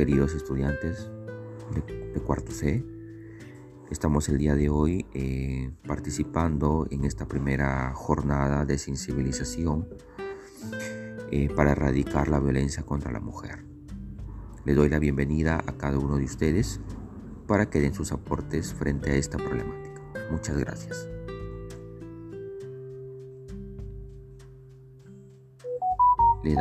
queridos estudiantes de, cuarto C. Estamos el día de hoy eh, participando en esta primera jornada de sensibilización eh, para erradicar la violencia contra la mujer. Le doy la bienvenida a cada uno de ustedes para que den sus aportes frente a esta problemática. Muchas gracias. Le